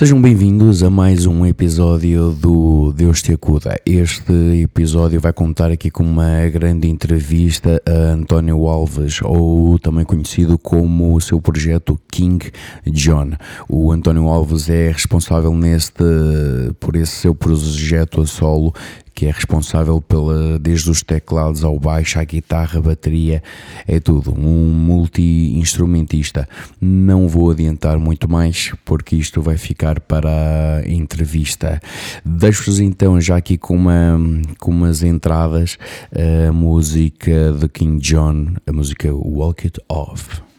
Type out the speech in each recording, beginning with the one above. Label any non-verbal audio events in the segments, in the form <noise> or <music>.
Sejam bem-vindos a mais um episódio do Deus Te Acuda. Este episódio vai contar aqui com uma grande entrevista a António Alves, ou também conhecido como o seu projeto King John. O António Alves é responsável neste, por esse seu projeto a solo que é responsável pela, desde os teclados ao baixo, à guitarra, à bateria, é tudo, um multi-instrumentista. Não vou adiantar muito mais porque isto vai ficar para a entrevista. Deixo-vos então já aqui com, uma, com umas entradas a música de King John, a música Walk It Off.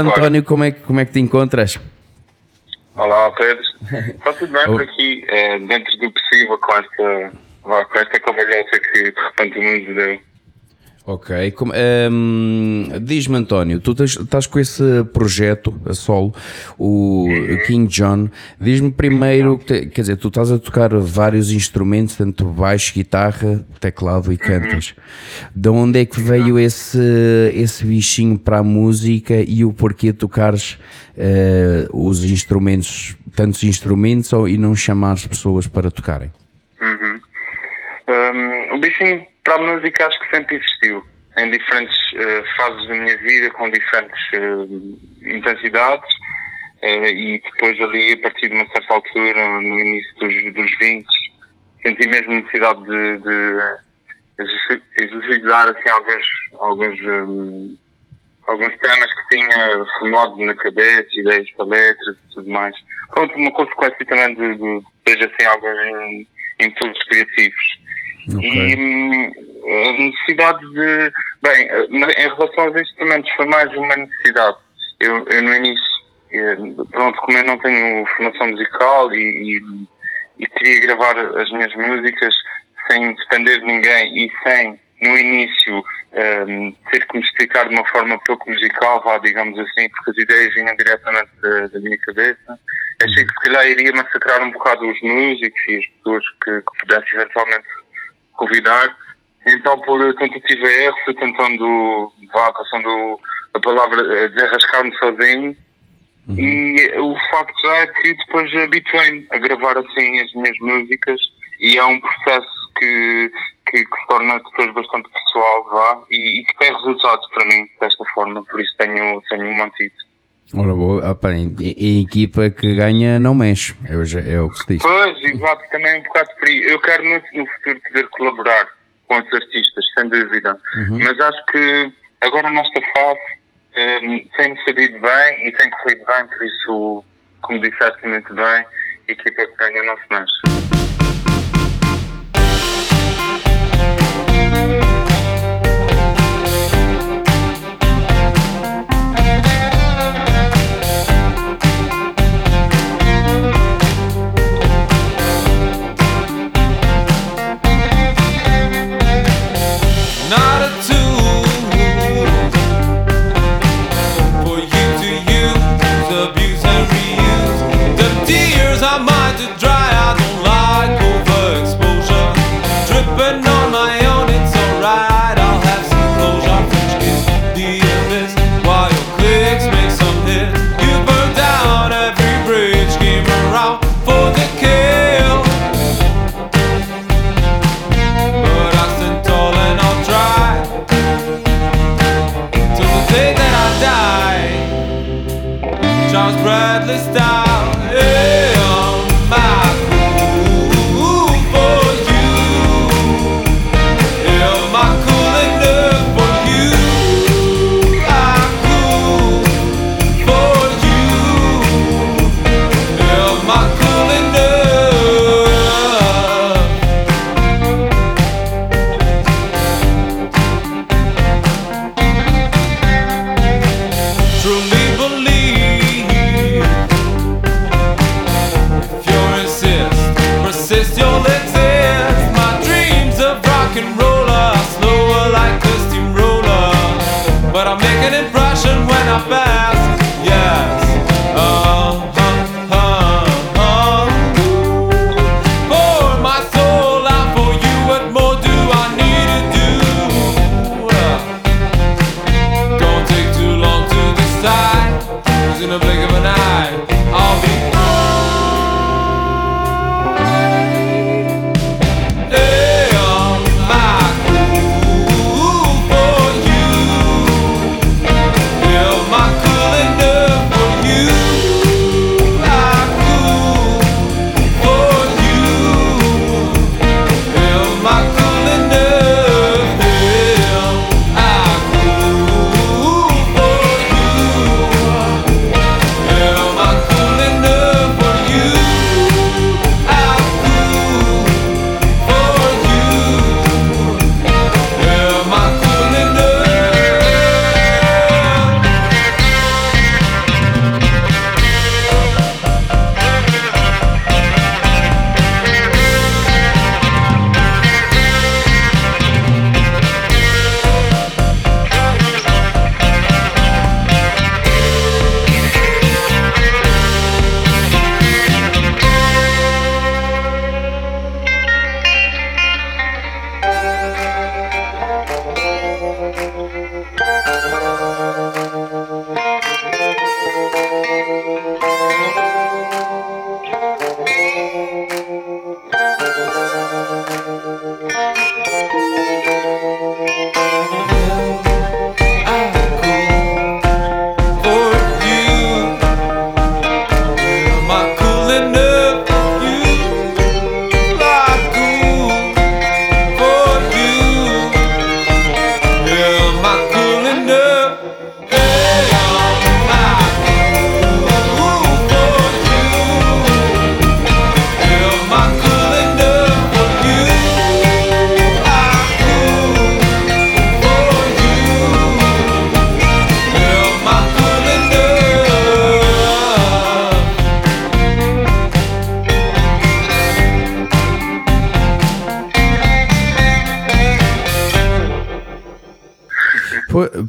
António, como é, que- como é que te encontras? Olá, Pedro. Está tudo bem por aqui, eh, dentro do possível, com esta, com esta convergência que de repente o mundo deu. Ok. Como- ehm, Diz-me, António, tu tens- estás com esse projeto a solo, o King John. Diz-me primeiro, quer dizer, tu estás a tocar vários instrumentos, tanto baixo, guitarra, teclado e cantas. De onde é que veio esse, esse bichinho para a música e o porquê tocares eh, os instrumentos, tantos instrumentos, ou, e não chamares pessoas para tocarem? Um, o bichinho para a música acho que sempre existiu, em diferentes eh, fases da minha vida, com diferentes eh, intensidades, eh, e depois ali, a partir de uma certa altura, no início dos, dos 20, senti mesmo necessidade de, de exerci- exercitar assim, alguns, alguns, hum, alguns temas que tinha formado na cabeça, ideias para letras e tudo mais. Pronto, uma consequência também de, de ter assim, alguns impulsos criativos. E hum, a necessidade de. Bem, eh, em relação aos instrumentos, foi mais uma necessidade. Eu, eu no início, eh, pronto, como eu não tenho formação musical e, e, e queria gravar as minhas músicas sem depender de ninguém e sem, no início, hum, ter que me explicar de uma forma pouco musical, vá, digamos assim, porque as ideias vinham diretamente da, da minha cabeça. Achei que se calhar iria massacrar um bocado os músicos e as pessoas que, que pudesse eventualmente convidar. Então, por tentativa e erro, fui tentando, vá, passando a palavra, eh, desenrascar-me sozinho. E o facto é que depois habituei-me a gravar assim as minhas músicas e é um processo que, que, que se torna depois bastante pessoal, vá, e, e que tem resultados para mim desta forma, por isso tenho, tenho mantido. Ora, boa, opa, em, em equipa que ganha não mexe, é, é o que se diz. Pois, exato, também é um bocado por aí. Eu quero muito no futuro poder colaborar com os artistas, sem dúvida. Mas acho que agora nesta fase eh, tem-me sabido bem e tem corrido bem, por isso, como disseste muito bem, a equipa que ganha não se mexe.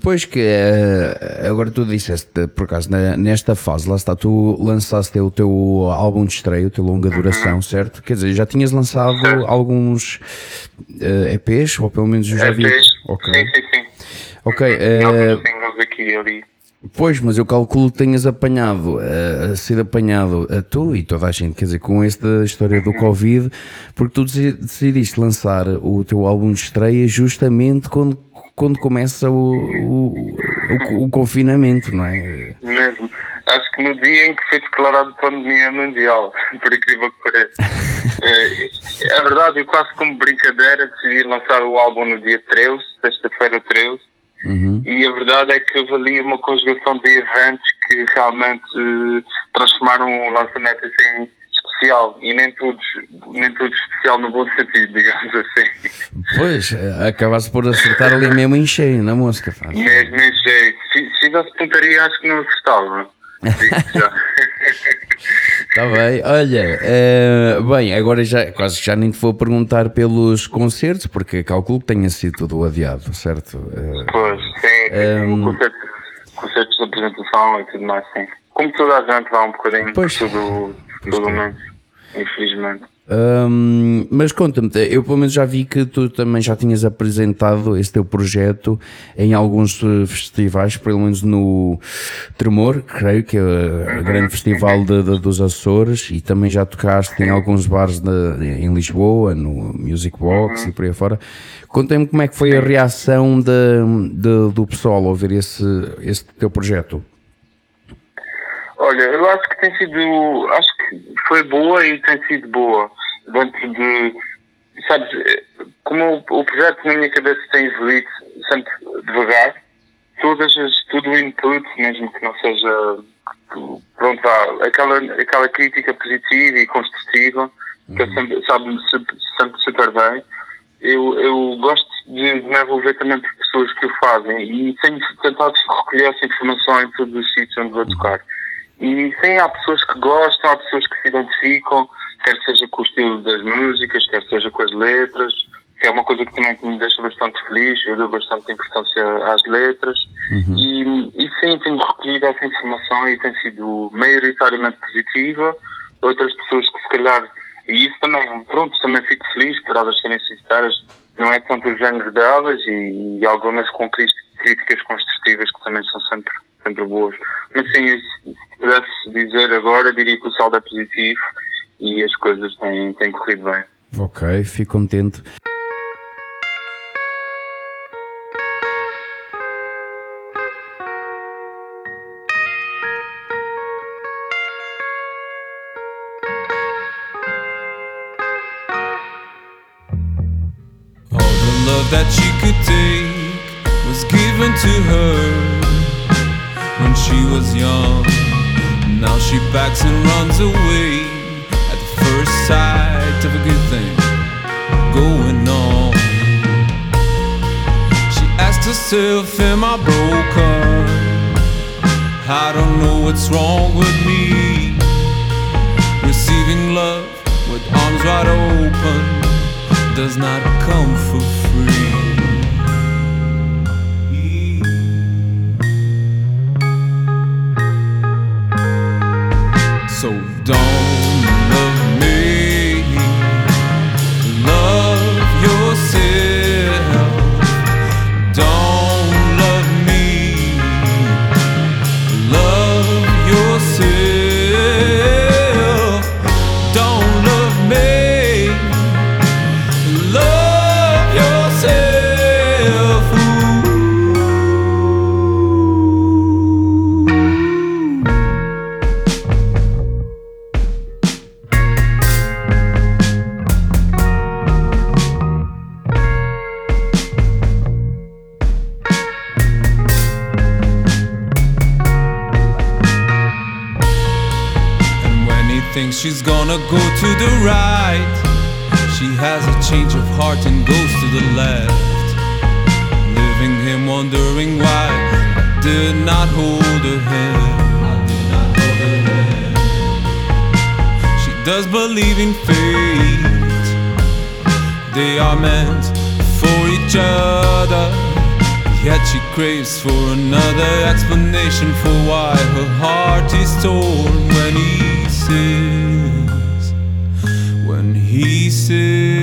Pois que eh, agora tu disseste, por acaso, na- nesta fase, lá está, tu lançaste o teu álbum de estreia, o teu longa duração, certo? Quer dizer, já tinhas lançado Uhum. Certo. alguns eh, EPs, ou pelo menos já vi. EPs. Ok. Sim, sim, sim. Ok, alguns singles aqui ali. Pois, mas eu calculo que tenhas apanhado, eh, sido apanhado a tu e toda a gente, quer dizer, com esta história do Covid, porque tu deci- decidiste lançar o teu álbum de estreia justamente quando, quando começa o, o, o- o confinamento, não é? Mesmo. Acho que no dia em que foi declarado pandemia mundial, <laughs> por incrível que pareça. é, é verdade, eu quase como brincadeira decidi lançar o álbum no dia 13, sexta-feira 13, Uhum. e a verdade é que ali uma conjugação de eventos que realmente eh, transformaram o lançamento assim especial, e nem tudo, nem tudo especial no bom sentido, digamos assim. Pois, acabaste por acertar ali mesmo em cheio na música, faz. Mesmo em jeito. Se, se fizesse pontaria, acho que não acertava. Está <laughs> bem, olha, eh, bem, agora já quase já nem te vou perguntar pelos concertos, porque calculo que tenha sido tudo adiado, certo? Eh, Pois, sim, Ehm, o concerto, concertos de apresentação e tudo mais, sim. Como toda a gente vai um bocadinho Pois. por infelizmente. Hum, mas conta-me, eu pelo menos já vi que tu também já tinhas apresentado esse teu projeto em alguns eh, festivais, pelo menos no Tremor, creio que é o grande festival de- de- dos Açores, e também já tocaste em alguns bares de- em Lisboa, no Music Box e por aí fora. Conta-me como é que foi a reação de- do pessoal ao ouvir esse, esse teu projeto. Olha, eu acho que tem sido. Acho foi boa e tem sido boa. Dentro de. Sabes, como o, o projeto na minha cabeça tem evoluído sempre devagar, todas as, tudo o input, mesmo que não seja. Pronto, vá, aquela, aquela crítica positiva e construtiva, que eu sempre, sabe sempre, super bem. Eu, eu gosto de, me envolver também por pessoas que o fazem e tenho tentado recolher essa informação em todos os sítios onde vou tocar. E sim, há pessoas que gostam, há pessoas que se identificam, quer seja com o estilo das músicas, quer seja com as letras, que é uma coisa que também me deixa bastante feliz, eu dou bastante importância às letras. E, e sim, tenho recolhido essa informação e tem sido maioritariamente positiva. Outras pessoas que se calhar, e isso também, pronto, também fico feliz por elas serem sinceras, não é tanto o género delas e, e algumas com críticas construtivas que também são sempre, sempre boas. Mas sim, se pudesse dizer agora, diria que o saldo é positivo e as coisas têm, têm corrido bem. Ok, fico contente. All the love that she could take was given to her when she was young. Now she backs and runs away at the first sight of a good thing going on. She asked herself, Am I broken? I don't know what's wrong with me. Receiving love with arms wide open does not come for free. Change of heart and goes to the left. Leaving him wondering why I did not hold her hand. She does believe in fate. They are meant for each other. Yet she craves for another explanation for why her heart is torn when he says, when he says,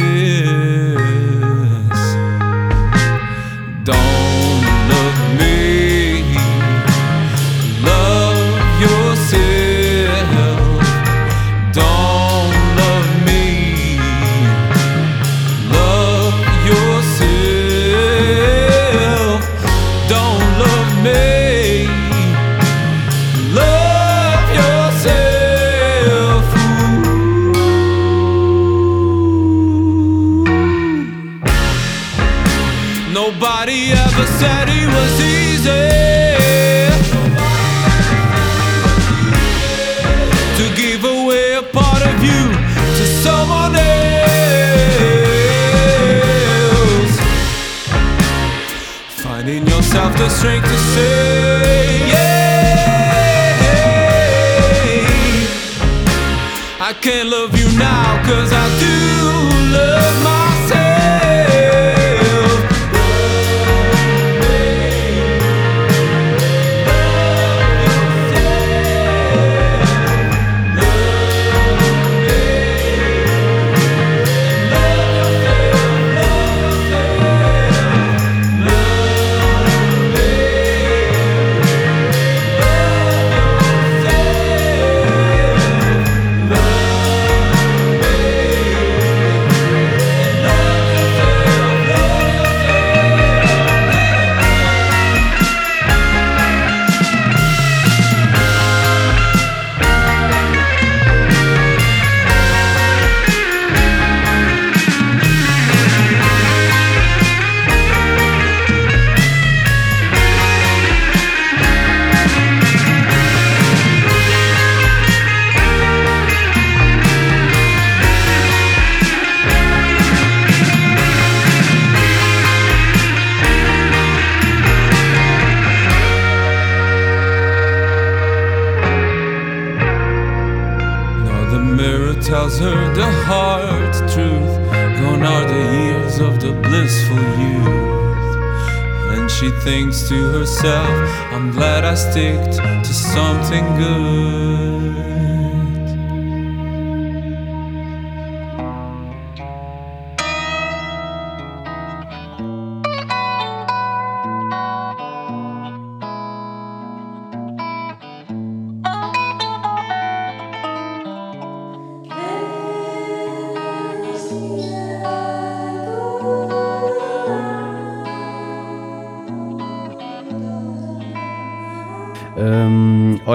Thinks to herself, I'm glad I sticked to something good.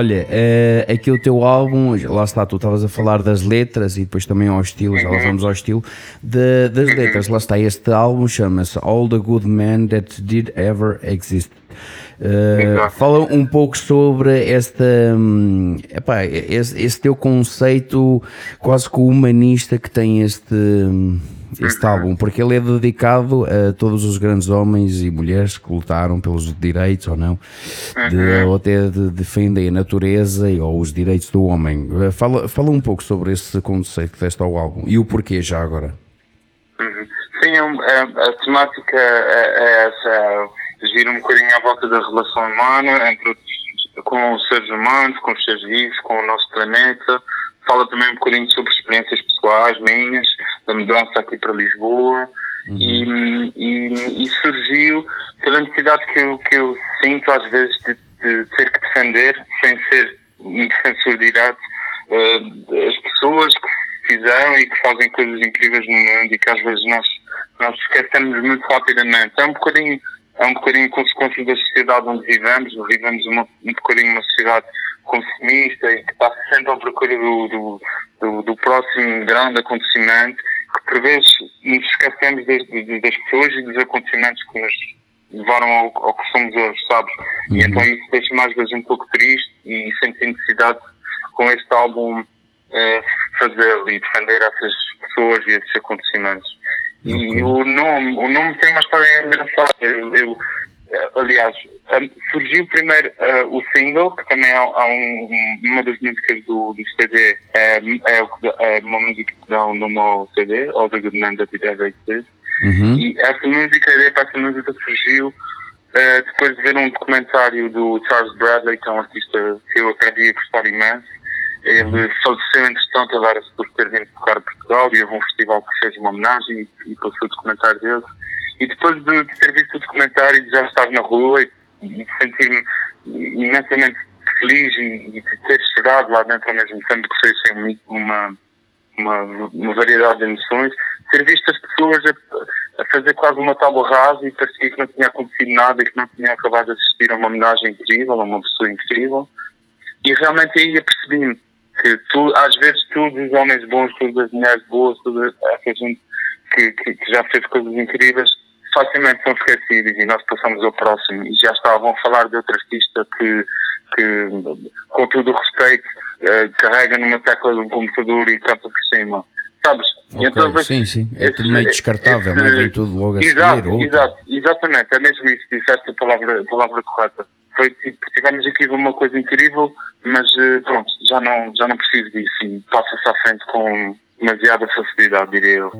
Olha, eh, aqui o teu álbum, lá está, tu estavas a falar das letras e depois também ao estilo, já lá vamos ao estilo de- das letras. Lá está, este álbum chama-se All the Good Men That Did Ever Exist. Exato. fala um pouco sobre esta, hum, epá, esse, esse teu conceito quase que humanista que tem este, hum, este álbum, porque ele é dedicado a todos os grandes homens e mulheres que lutaram pelos direitos ou não, de, ou até de, defendem a natureza e, ou os direitos do homem. Eh, Fala, fala um pouco sobre esse conceito que deste ao álbum e o porquê já agora. Uhum. Sim, é um- é- a temática é, é essa, gira um bocadinho à volta da relação humana, entre com os seres humanos, com os seres vivos, com o nosso planeta. Fala também um bocadinho sobre experiências pessoais minhas, da mudança aqui para Lisboa. E, e, e surgiu pela necessidade que eu, que eu sinto às vezes de, de ter que defender, sem ser um defensor direto, eh, as pessoas que fizeram e que fazem coisas incríveis no mundo e que às vezes nós, nós esquecemos muito rapidamente. É um bocadinho, é um bocadinho consequência da sociedade onde vivemos, vivemos uma, um bocadinho uma sociedade consumista e que está sempre à procura do, do, do, do próximo grande acontecimento, que por vezes nos esquecemos das, das- pessoas e dos acontecimentos que nos levaram ao, ao que somos hoje, sabes? E então isso deixa-me às vezes um pouco triste e senti necessidade com este álbum eh, fazer e defender essas pessoas e esses acontecimentos. E o nome, o nome tem uma história engraçada. Eu, eu, aliás, eh, surgiu primeiro eh, o single, que também há, há um- um- uma das músicas do, do CD, é, é, é uma música que dá o nome ao CD, All the Good Men That Did Ever Exist. Uhum. E essa música, a ideia para essa música surgiu eh, depois de ver um documentário do Charles Bradley, que é um artista que eu aprendi a gostar imenso. Ele faleceu, entretanto, agora-se por ter vindo tocar Portugal e houve um festival que fez uma homenagem e, e passou o documentário dele. E depois de, ter visto o documentário e de já estar na rua e, sentir-me imensamente feliz e, de ter chegado lá dentro ao mesmo tempo que foi assim, uma, uma, uma variedade de emoções, ter visto as pessoas a, a fazer quase uma tábua rasa e parecia que não tinha acontecido nada e que não tinha acabado de assistir a uma homenagem incrível, a uma pessoa incrível. E realmente aí apercebi-me que tu, às vezes todos os homens bons, todas as mulheres boas, toda essa gente que, que, que já fez coisas incríveis, facilmente são esquecidos e nós passamos ao próximo e já estavam a falar de outro artista que, que com todo o respeito, eh, carrega numa tecla de um computador e canta por cima. Sabes? Ok, Então, sim, sim. É tudo meio esse- descartável, não é? Vem tudo logo a exato, seguir. Exato, exatamente, é mesmo isso, disseste a palavra, a palavra correta. Foi tipo, tivemos aqui uma coisa incrível, mas eh, pronto, já não, já não preciso disso passa-se à frente com demasiada facilidade, diria eu.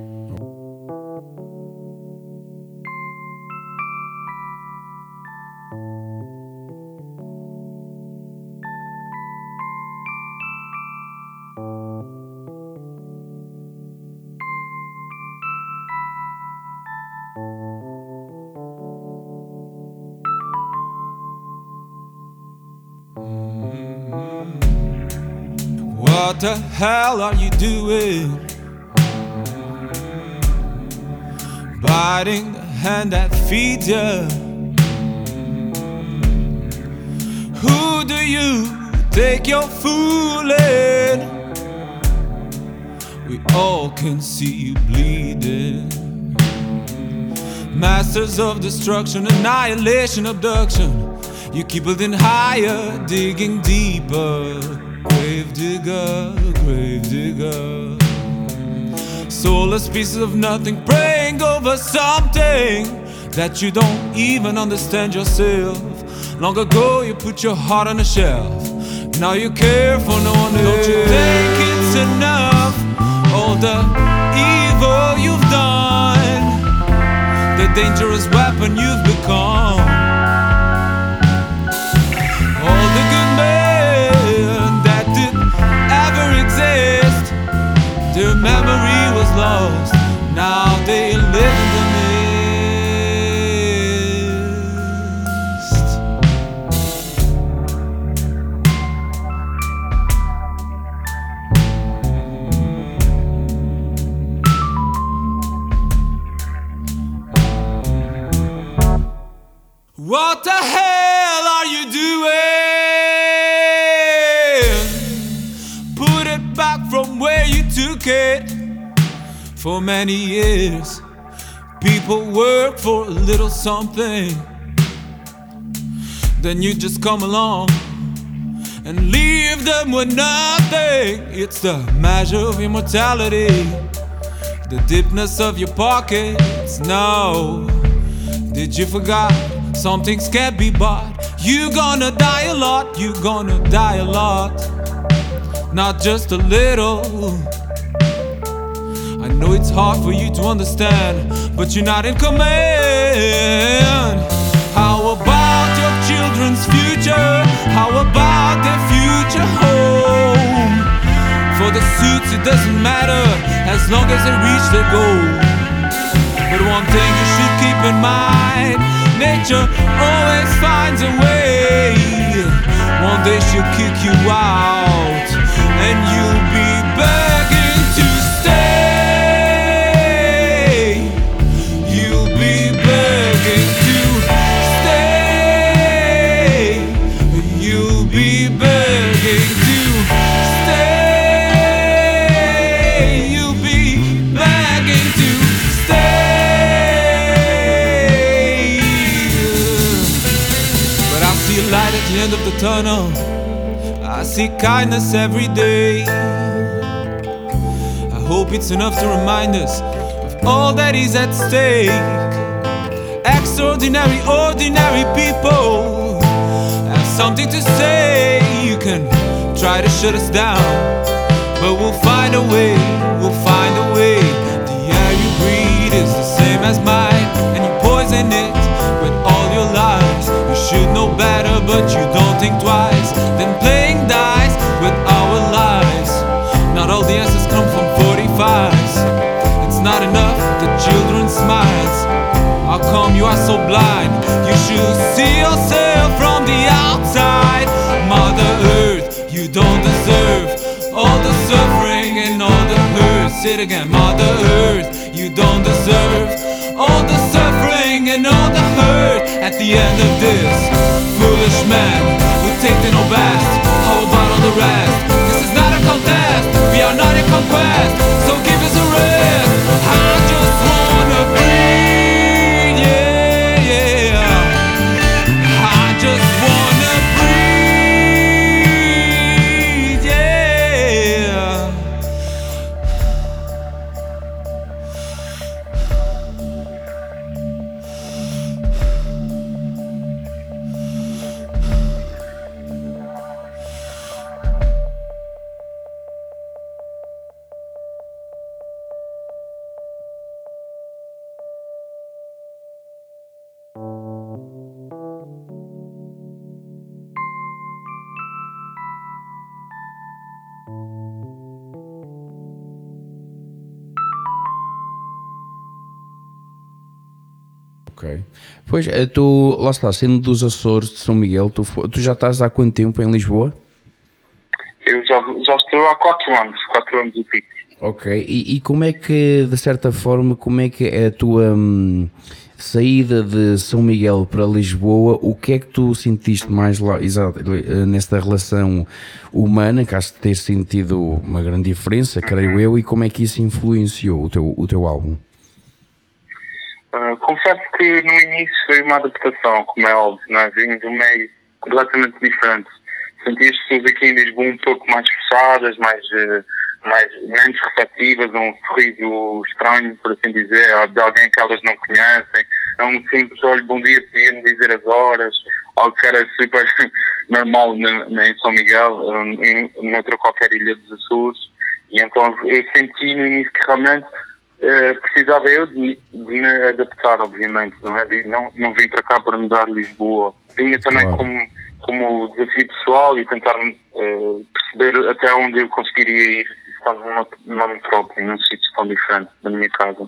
The hell are you doing? Biting the hand that feeds you. Who do you think you're fooling? We all can see you bleeding. Masters of destruction, annihilation, abduction. You keep building higher, digging deeper. Grave digger. Soulless pieces of nothing, praying over something that you don't even understand yourself. Long ago, you put your heart on a shelf. Now you care for no one else. Don't you think it's enough? All the evil you've done, the dangerous weapon you've become. Their memory was lost. Now many years, people work for a little something. Then you just come along and leave them with nothing. It's the measure of your mortality, the deepness of your pockets. No. Did you forget? Some things can't be bought. You gonna die a lot, you gonna die a lot. Not just a little. Know it's hard for you to understand, but you're not in command. How about your children's future? How about their future home? For the suits, it doesn't matter as long as they reach their goal. But one thing you should keep in mind nature always finds a way. One day she'll kick you out, and you'll be tunnel. I see kindness every day. I hope it's enough to remind us of all that is at stake. Extraordinary, ordinary people have something to say. You can try to shut us down, but we'll find a way. We'll find a way. The air you breathe is the same as mine, and you poison it but you don't think twice. Then playing dice with our lives. Not all the answers come from 45s. It's not enough, the children smiles. How come you are so blind? You should see yourself from the outside. Mother Earth, you don't deserve all the suffering and all the hurt. Say it again, Mother Earth, you don't deserve all the suffering At the end of this, foolish man who take the no best. How about all the rest? This is not a contest, we are not in conquest. So give us a rest. Ok. Pois, eh, tu, lá está, sendo dos Açores de São Miguel, tu, tu já estás há quanto tempo em Lisboa? Eu já, já estou há 4 anos, 4 anos e pico. Ok. E, e como é que, de certa forma, como é que é a tua hum, saída de São Miguel para Lisboa, o que é que tu sentiste mais lá, exato, eh, nesta relação humana, que acho que ter sentido uma grande diferença, creio eu, e como é que isso influenciou o teu, o teu álbum? Confesso que no início foi uma adaptação, como é óbvio, não é? Vim de um meio completamente diferente. Senti as pessoas aqui em Lisboa um pouco mais fechadas, mais, eh, mais menos receptivas um sorriso estranho, por assim dizer, de alguém que elas não conhecem. É um simples, olha, bom dia, podia-me dizer as horas, algo que era super <laughs> normal em São Miguel, um, em noutra qualquer ilha dos Açores. E então eu senti no início que realmente eh, precisava eu de, de me adaptar, obviamente, não é? De- Não, não vim para cá para mudar Lisboa. Vinha também Claro. como, como desafio pessoal e tentar eh, perceber até onde eu conseguiria ir estando numa, numa metrópole, num sítio tão diferente da minha casa.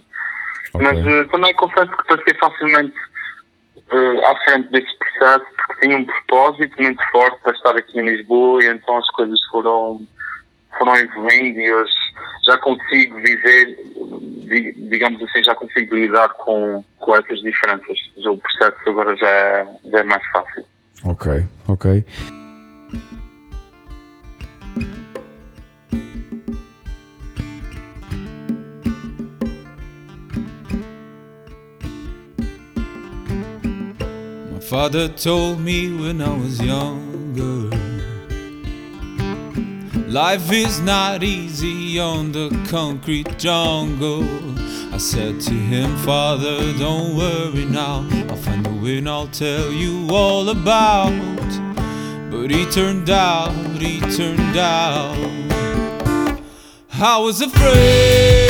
Ok. Mas eh, também confesso que passei facilmente eh, à frente desse processo porque tinha um propósito muito forte para estar aqui em Lisboa e então as coisas foram foram evoluindo e hoje já consigo viver, di- digamos assim, já consigo lidar com, com essas diferenças. Já O processo agora já é, já é mais fácil. Ok, ok. My father told me when I was younger Life is not easy on the concrete jungle. I said to him, Father, don't worry now. I'll find a way and I'll tell you all about. But he turned out, he turned out. I was afraid.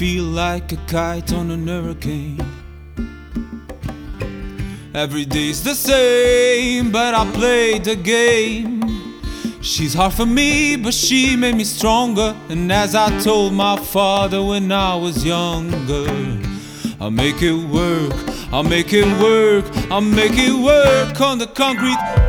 Feel like a kite on an hurricane. Every day's the same, but I play the game. She's hard for me, but she made me stronger. And as I told my father when I was younger, I'll make it work, I'll make it work, I'll make it work on the concrete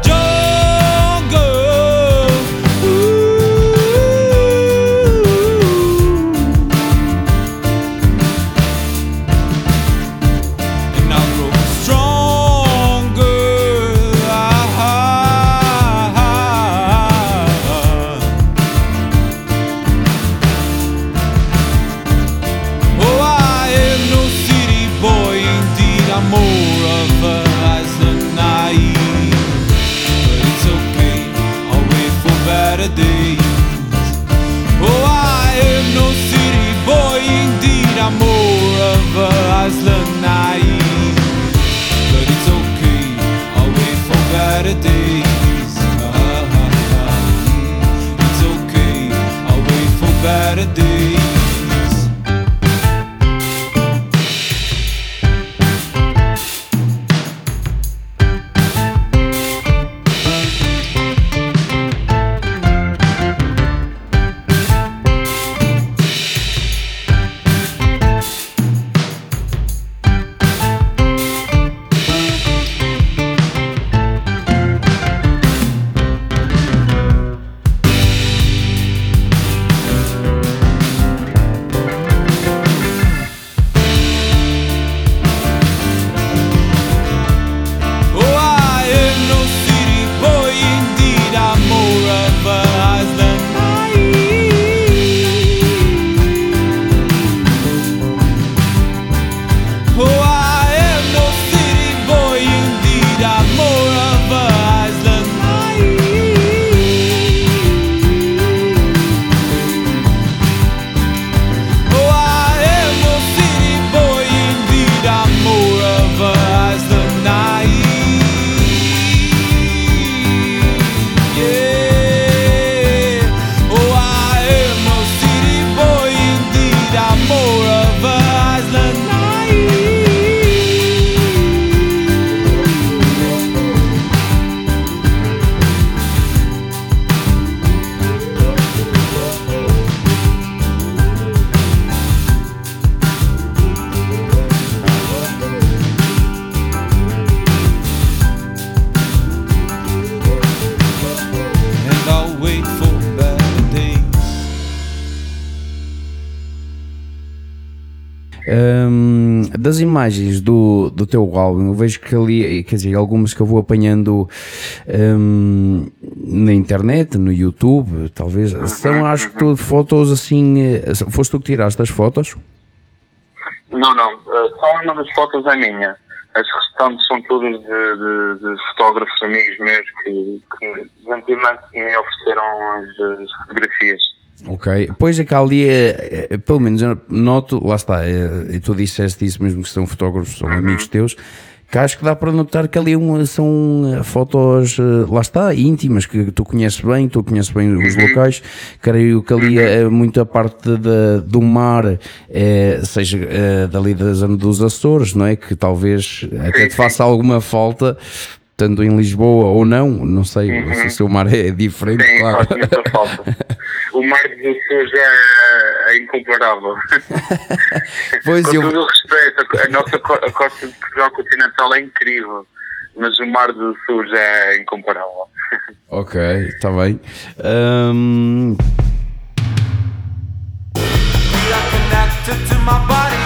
das imagens do, do teu álbum, eu vejo que ali, quer dizer, algumas que eu vou apanhando hum, na internet, no YouTube, talvez, são acho que tudo fotos assim. eh, Foste tu que tiraste as fotos? Não, não. eh, só uma das fotos é minha. As restantes são todas de, de- de fotógrafos amigos meus que, que me ofereceram as, as fotografias. Ok, pois é que ali, é, é, pelo menos eu noto, lá está, é, e tu disseste isso mesmo que são fotógrafos, são amigos teus, que acho que dá para notar que ali um- são eh, fotos, eh, lá está, íntimas, que tu conheces bem, tu conheces bem os locais, creio que ali é muito a parte da- do mar, é, seja eh, dali da zona dos Açores, não é? Que talvez até te faça alguma falta, tanto em Lisboa ou não, não sei se o seu mar é diferente, Sim, claro. faz muita falta. <laughs> O Mar dos Açores é, é incomparável. <laughs> Pois Com eu- todo o respeito, a nossa a costa de Portugal continental é incrível, mas o Mar dos Açores é incomparável. <laughs> Ok, está bem. We are connected to my body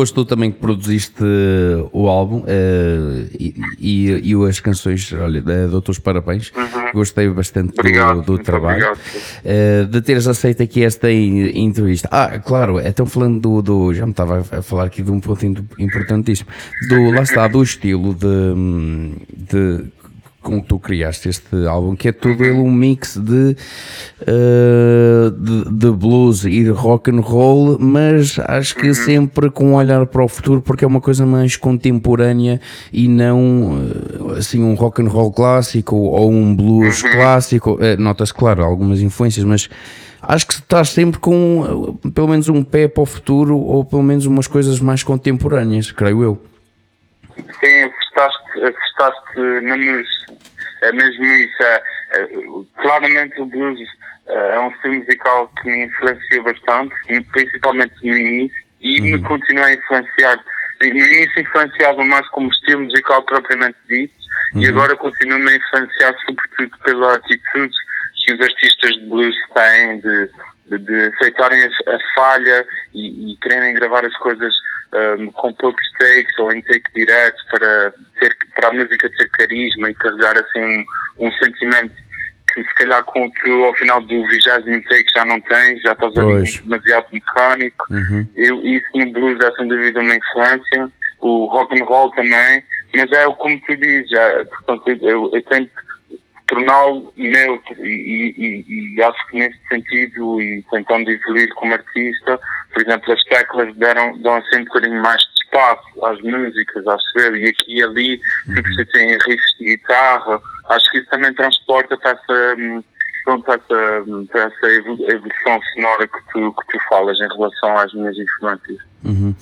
Foste tu também que produziste uh, o álbum uh, e, e, e, as canções, olha, dou-te os parabéns, uhum. gostei bastante obrigado, do, do trabalho, uh, de teres aceito aqui esta entrevista. Ah, claro, então falando do, do, já me estava a falar aqui de um ponto importantíssimo, do, lá está, do estilo de, de com que tu criaste este álbum, que é todo ele um mix de, uh, de, de, blues e de rock and roll, mas acho que sempre com um olhar para o futuro, porque é uma coisa mais contemporânea e não uh, assim um rock and roll clássico ou um blues clássico. Uh, Notas, claro, algumas influências, mas acho que estás sempre com pelo menos um pé para o futuro ou pelo menos umas coisas mais contemporâneas, creio eu. Sim, apostaste, apostaste na música. É mesmo isso. É, é, claramente o blues é, é um estilo musical que me influencia bastante, principalmente no início, e uhum. me continua a influenciar. No início influenciava mais como estilo musical propriamente dito, uhum. e agora continua-me a influenciar sobretudo pela atitude que os artistas de blues têm de, de, de aceitarem a, a falha e, e quererem gravar as coisas um, com poucos takes ou em take direto para, ter, para a música ter carisma e carregar assim um, um sentimento que se calhar com que ao final do vigésimo take já não tens, já estás a ver demasiado mecânico. Uhum. Eu, isso no blues é sem dúvida uma influência, o rock and roll também, mas é como tu dizes, é, portanto, eu, eu tento torná-lo neutro e, e, e, acho que nesse sentido e tentando evoluir como artista, por exemplo, as teclas deram, dão assim um bocadinho mais de espaço às músicas, acho eu, e aqui e ali, uhum. se tem riffs de guitarra, acho que isso também transporta para essa, pronto, essa, para essa evolução sonora que tu, que tu falas em relação às minhas influências. Uhum.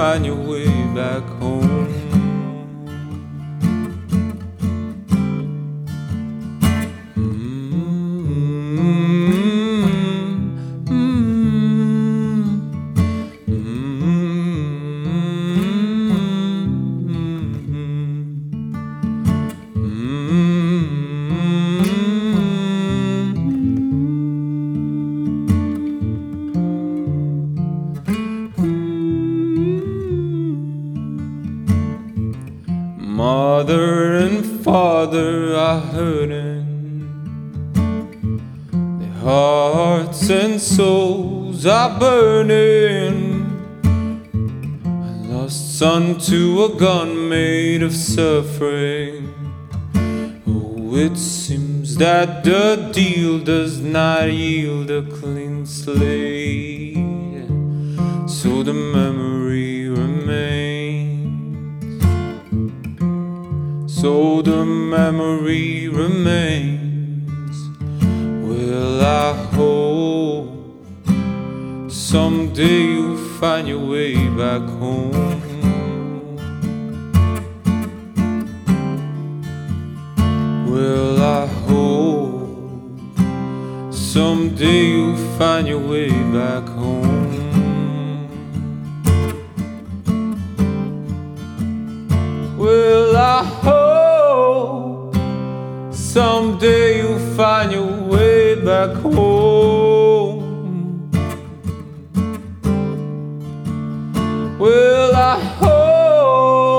Find your way back home. Suffering. Oh, it seems that the deal does not yield a clean slate. So the memory remains. So the memory remains. Will I hope? Someday you'll find your way back home. Find your way back home. Well, I hope someday you'll find your way back home. Well, I hope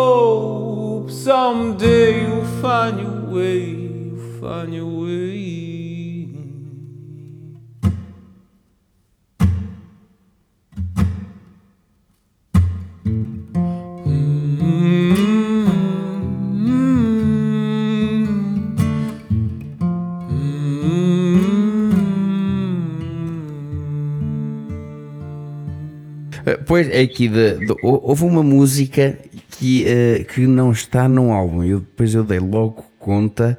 someday you'll find your way, find your way. Pois é aqui de, de- hou- houve uma música que, eh, que não está num álbum. Eu depois eu dei logo conta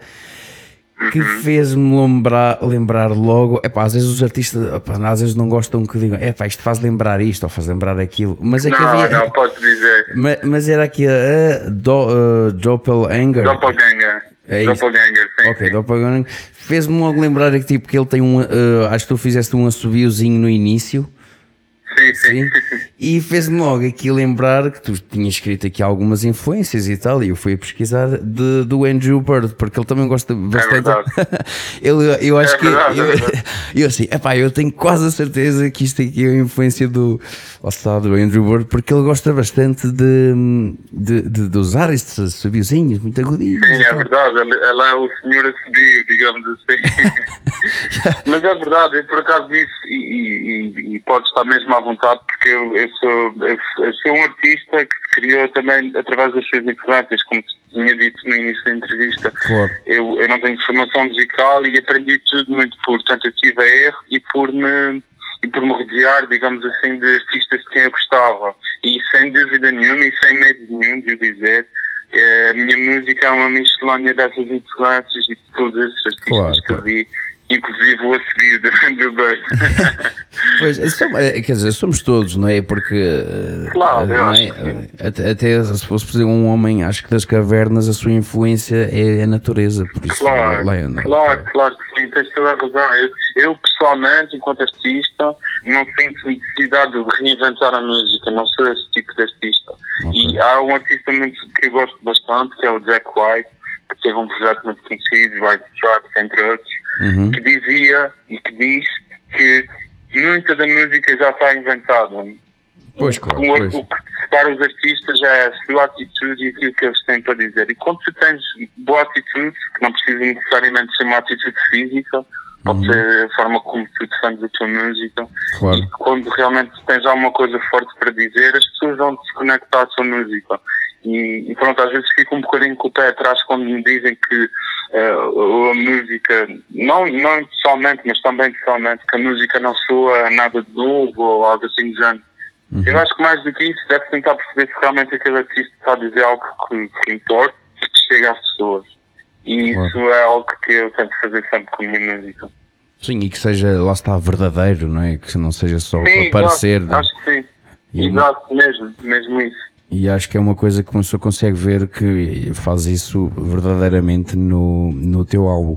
que fez-me lembrar, lembrar logo. Epá, às vezes os artistas epá, às vezes não gostam que digam, epá, isto faz lembrar isto ou faz lembrar aquilo. Mas é que Não, havia. não, podes dizer. Ma- Mas, era aqui a do, uh, Doppelganger. Doppelganger. É. Doppelganger, sim. Ok, sim. Doppelganger. Fez-me logo lembrar que tipo que ele tem um. uh, acho que tu fizeste um assobiozinho no início. Sim, Sim. E fez-me logo aqui lembrar que tu tinhas escrito aqui algumas influências e tal, e eu fui a pesquisar de, do Andrew Bird, porque ele também gosta bastante. verdade. <laughs> ele, eu acho É que. verdade, é eu, verdade. <laughs> eu assim, epá, eu tenho quase a certeza que isto aqui é a influência do, lá do Andrew Bird, porque ele gosta bastante de, de, de, de usar estes subiozinhos, muito agudinhos. Sim, é verdade. Ele é o senhor a subir, digamos assim. <laughs> Mas é verdade, eu por acaso disse, e, e, e, e pode estar mesmo à vontade, porque eu, eu, sou, eu, sou um artista que se criou também através das suas influências, como tinha dito no início da entrevista. Claro. Eu, eu não tenho formação musical e aprendi tudo muito por tentativa e erro e por me e por me rodear, digamos assim, de artistas de quem eu gostava. E sem dúvida nenhuma e sem medo nenhum de o dizer, eh, a minha música é uma miscelânea dessas influências e de todos esses artistas Claro, que eu vi, inclusive o a seguir do Bird. <laughs> Pois, som- é, quer dizer, somos todos, não é? Porque. eh, Claro, eu não acho é? Até, até se fosse por exemplo, um homem, acho que das cavernas a sua influência é a natureza. Por isso, Claro, é, é? claro, claro que sim, tens toda a razão. Eu, eu, pessoalmente, enquanto artista, não sinto necessidade de reinventar a música, não sou esse tipo de artista. E há um artista muito, que eu gosto bastante, que é o Jack White, que teve um projeto muito conhecido, White Stripes, entre outros, Uhum. que dizia e que diz que muita da música já está inventada. Pois, claro, O, pois. o que separa os artistas é a sua atitude e aquilo que eles têm para dizer. E quando tu tens boa atitude, que não precisa necessariamente ser uma atitude física, pode ser a forma como tu defendes a tua música, Uhum. Claro. e quando realmente tens alguma coisa forte para dizer, as pessoas vão se conectar à tua música. E, e pronto, às vezes fico um bocadinho com o pé atrás quando me dizem que eh, a música, não, não somente, mas também pessoalmente, que a música não soa nada de novo ou algo assim do género. Eu acho que mais do que isso, deve tentar perceber se realmente aquele artista está a dizer algo que, que importa e que chega às pessoas. E Claro. isso é algo que eu tento fazer sempre com a minha música. Sim, e que seja, lá está, verdadeiro, não é? Que não seja só Sim, para parecer. exato, não é? acho que sim. E Exato, mesmo, mesmo isso. E acho que é uma coisa que uma pessoa consegue ver que faz isso verdadeiramente no, no teu álbum.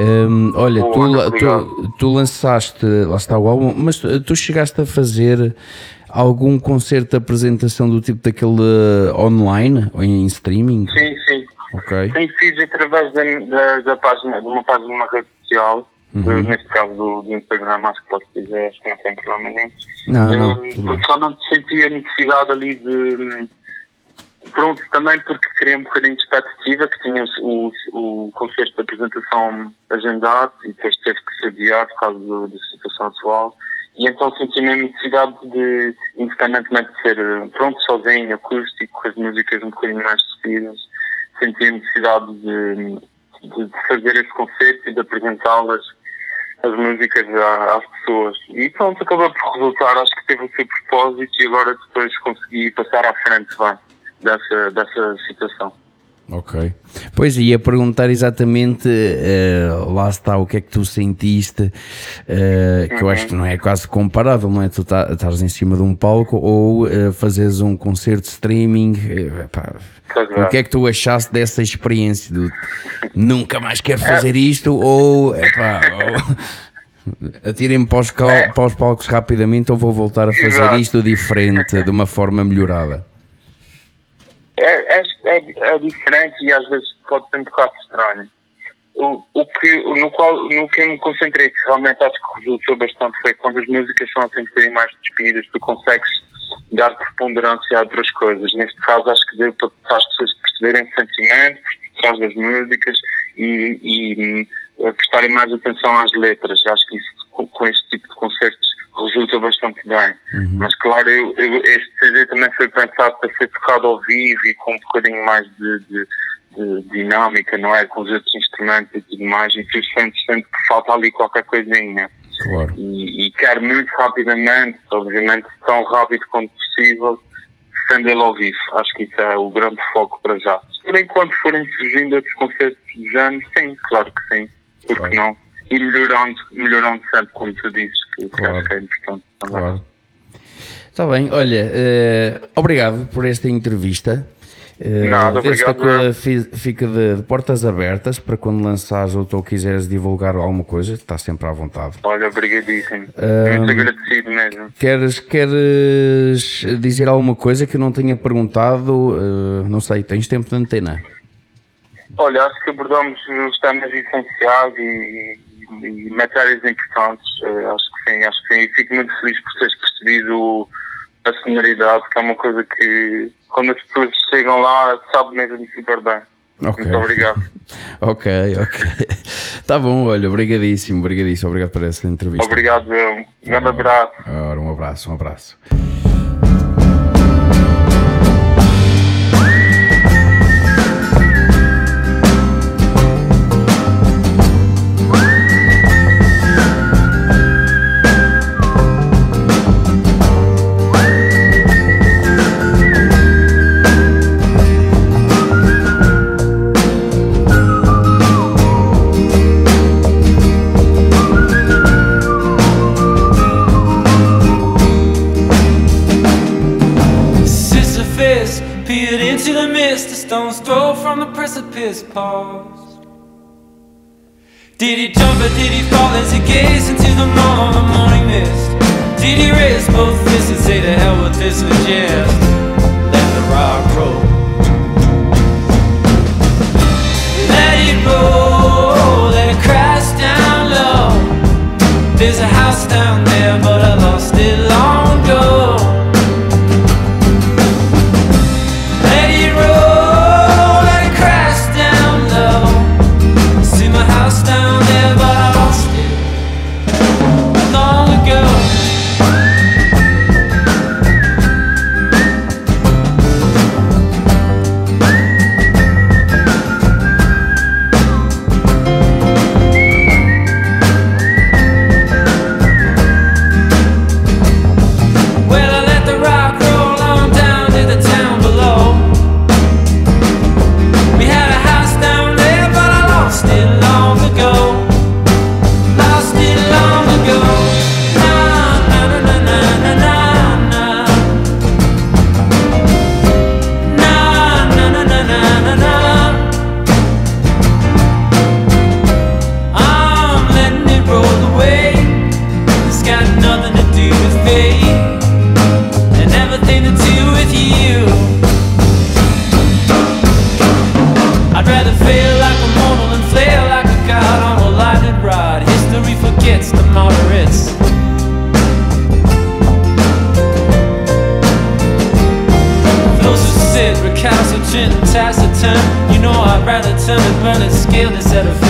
Hum, olha, tu, tu, tu lançaste, lá está o álbum, mas tu, tu chegaste a fazer algum concerto de apresentação do tipo daquele eh, online ou em streaming? Sim, sim. Ok. Sim, fiz através da, da, da página, de uma página de uma rede social, Uhum. neste caso do, do Instagram, acho que posso dizer, acho que não tem problema nenhum. Não, não, Eu, eu só não senti a necessidade ali de. Pronto, também porque criei um bocadinho de expectativa, que tinha o, o concerto de apresentação agendado e depois teve que ser adiado por causa da situação atual. E então senti a necessidade de, independentemente de ser eh, pronto, sozinho, acústico, com as músicas um bocadinho mais despidas, senti a necessidade de, de, de fazer esse concerto e de apresentá-las as músicas à- às pessoas. E pronto, acabou por resultar, acho que teve o seu propósito e agora depois consegui passar à frente vai, dessa, dessa situação. Ok. Pois ia perguntar exatamente, eh, lá está, o que é que tu sentiste, eh, que eu acho que não é quase comparável, não é? Tu tá- estás em cima de um palco ou eh, fazes um concerto de streaming. pá, é. o que é que tu achaste dessa experiência? Do, nunca mais quero fazer isto ou, epá, ou <laughs> atirem-me para os, cal- para os palcos rapidamente ou vou voltar a fazer Exato. isto diferente, de uma forma melhorada? É, é, é, é diferente e às vezes pode ser um bocado estranho. O, o que, no, qual, no que eu me concentrei, que realmente acho que resultou bastante, foi quando as músicas são assim um bocadinho mais despidas, tu consegues dar preponderância a outras coisas. Neste caso, acho que deu para, as pessoas perceberem o sentimento por trás das músicas e, e hum, prestarem mais atenção às letras. Acho que isso, com, com este tipo de concertos, resulta bastante bem. Mas claro, eu, eu- este CD também foi pensado para ser tocado ao vivo e com um bocadinho mais de, de- de dinâmica, não é? Com os outros instrumentos e tudo mais, e tu sentes sempre que falta ali qualquer coisinha. Claro. E, e quero muito rapidamente, obviamente tão rápido quanto possível, defendê-lo ao vivo. Acho que isso é o grande foco para já. Por enquanto forem surgindo outros concertos de anos, sim, claro que sim. Porque Claro. não? E melhorando, melhorando sempre, como tu dizes, que, que Claro. acho que é importante também. Claro. Está bem, olha, eh, obrigado por esta entrevista. Eh, Nada, obrigado, coisa fica de, de portas abertas para quando lançares ou tu quiseres divulgar alguma coisa, está sempre à vontade. Olha, obrigadíssimo. Ahm. Muito agradecido mesmo. Queres, queres dizer alguma coisa que eu não tenha perguntado? Eh, não sei, tens tempo de antena. Olha, acho que abordamos os temas essenciais e, e, matérias importantes. Eh, acho que sim, acho que sim. E fico muito feliz por teres percebido a sonoridade, que é uma coisa que quando as pessoas chegam lá sabe mesmo super bem. Ok. Muito obrigado. <laughs> Ok, ok. <laughs> Tá bom, olha, obrigadíssimo, obrigadíssimo, obrigado por essa entrevista. Obrigado, um grande abraço. Ora, um abraço, um abraço. The paused. Did he jump or did he fall as he gazed into the morn, the morning mist? Did he raise both fists and say to hell with this and let the rock roll? Let it roll, let it crash down low. There's a house down there, but I lost it long ago. taciturn You know I'd rather turn and burn and scale instead of.